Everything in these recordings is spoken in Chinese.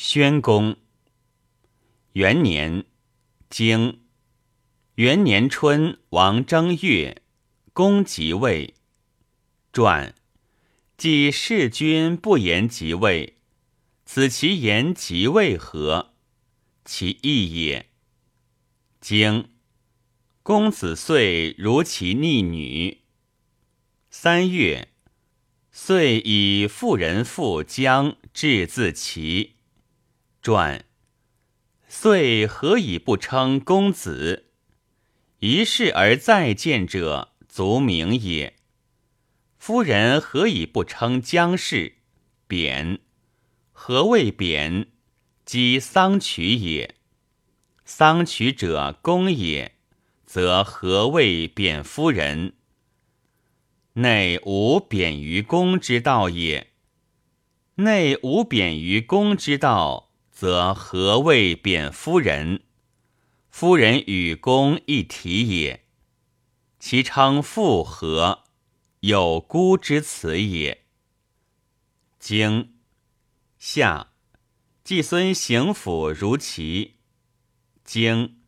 宣公元年，经元年春，王正月，公即位。传：即弑君不言即位，此其言即位何？其义也。经公子遂如其逆女。三月，遂以妇人妇姜至自齐。传，遂何以不称公子？一世而再见者，足名也。夫人何以不称姜氏？贬。何谓贬？即丧娶也。丧娶者公也，则何谓贬夫人？内无贬于公之道也。内无贬于公之道。则何谓贬夫人？夫人与公一体也。其称妇何？有孤之辞也。经夏，季孙行府如齐。经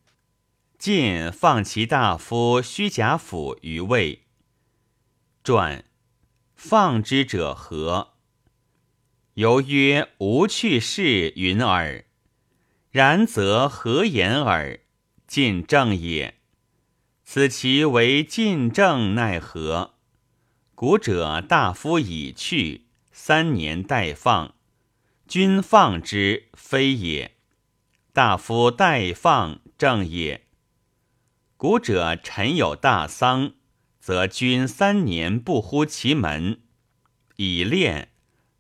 晋放其大夫虚贾府于魏。传放之者何？犹曰无去世云耳，然则何言耳？晋正也。此其为晋正奈何？古者大夫已去，三年待放，君放之非也。大夫待放正也。古者臣有大丧，则君三年不呼其门，以练。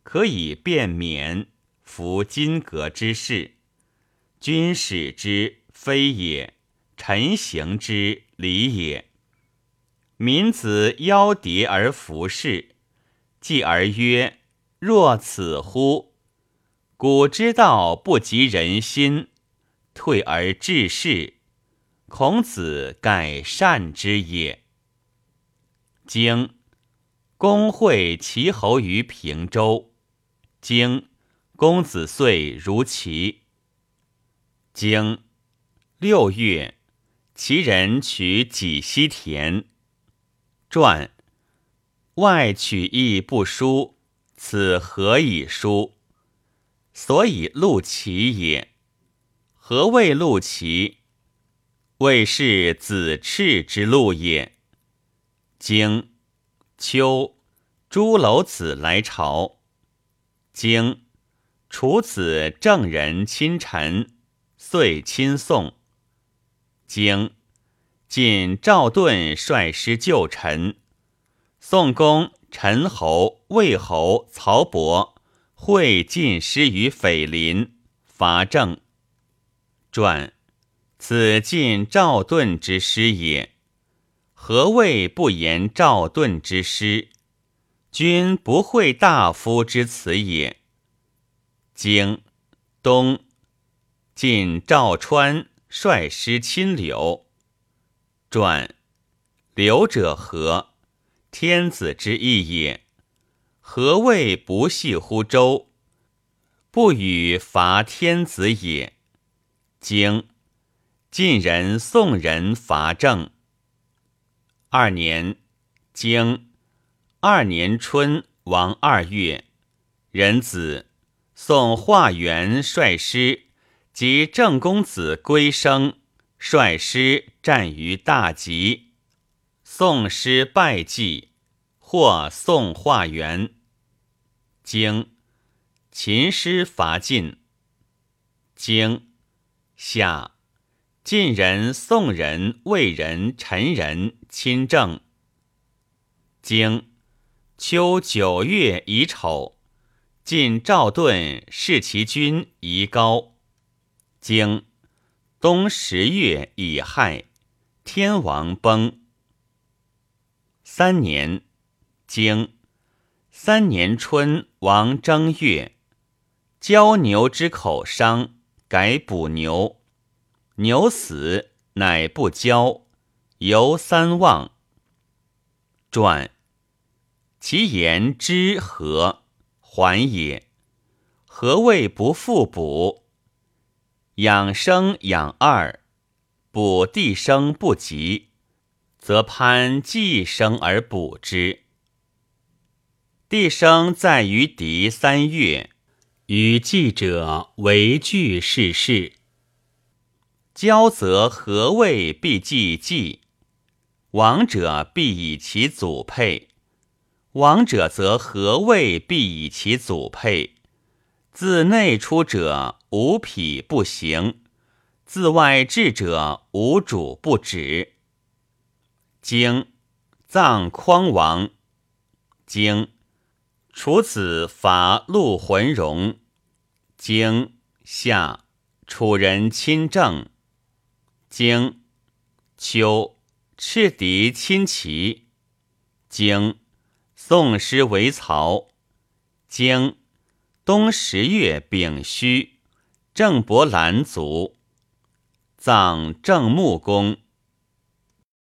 可以便免，服金革之事。君使之非也，臣行之礼也。民子邀蝶而服事，继而曰：“若此乎？古之道不及人心，退而治世。孔子盖善之也。”经公会齐侯于平州。经公子遂如齐。经六月，齐人取己西田。传外取义不书，此何以书？所以陆齐也。何谓陆齐？谓是子赤之路也。经秋，朱楼子来朝。经楚子正人亲臣，遂亲送。经晋赵盾率师救陈，宋公、陈侯、魏侯、曹伯会晋师于斐林，伐郑。传此晋赵盾之师也。何谓不言赵盾之师？君不会大夫之辞也。经东晋赵川率师侵刘。传刘者何？天子之意也。何谓不系乎周？不与伐天子也。经晋人、宋人伐郑。二年，经。二年春，王二月，壬子，宋化元率师及郑公子归生率师战于大吉，宋师败绩，获宋化元。经秦师伐晋。经夏，晋人、宋人、魏人、陈人亲政。经秋九月乙丑，晋赵盾弑其君夷高。经冬十月乙亥，天王崩。三年，经三年春，王正月，交牛之口伤，改补牛。牛死，乃不交，犹三望。传。其言之何？还也。何谓不复补？养生养二，补地生不及，则攀既生而补之。地生在于敌三月，与季者为惧世事。交则何谓必祭祭？亡者必以其祖配。亡者则何谓必以其祖配？自内出者无匹不行，自外至者无主不止。经。葬匡王，经。除子伐陆浑戎，经。夏楚人亲政，经。秋赤狄亲齐，经。宋诗为曹，经。冬十月丙戌，郑伯兰族，葬郑穆公。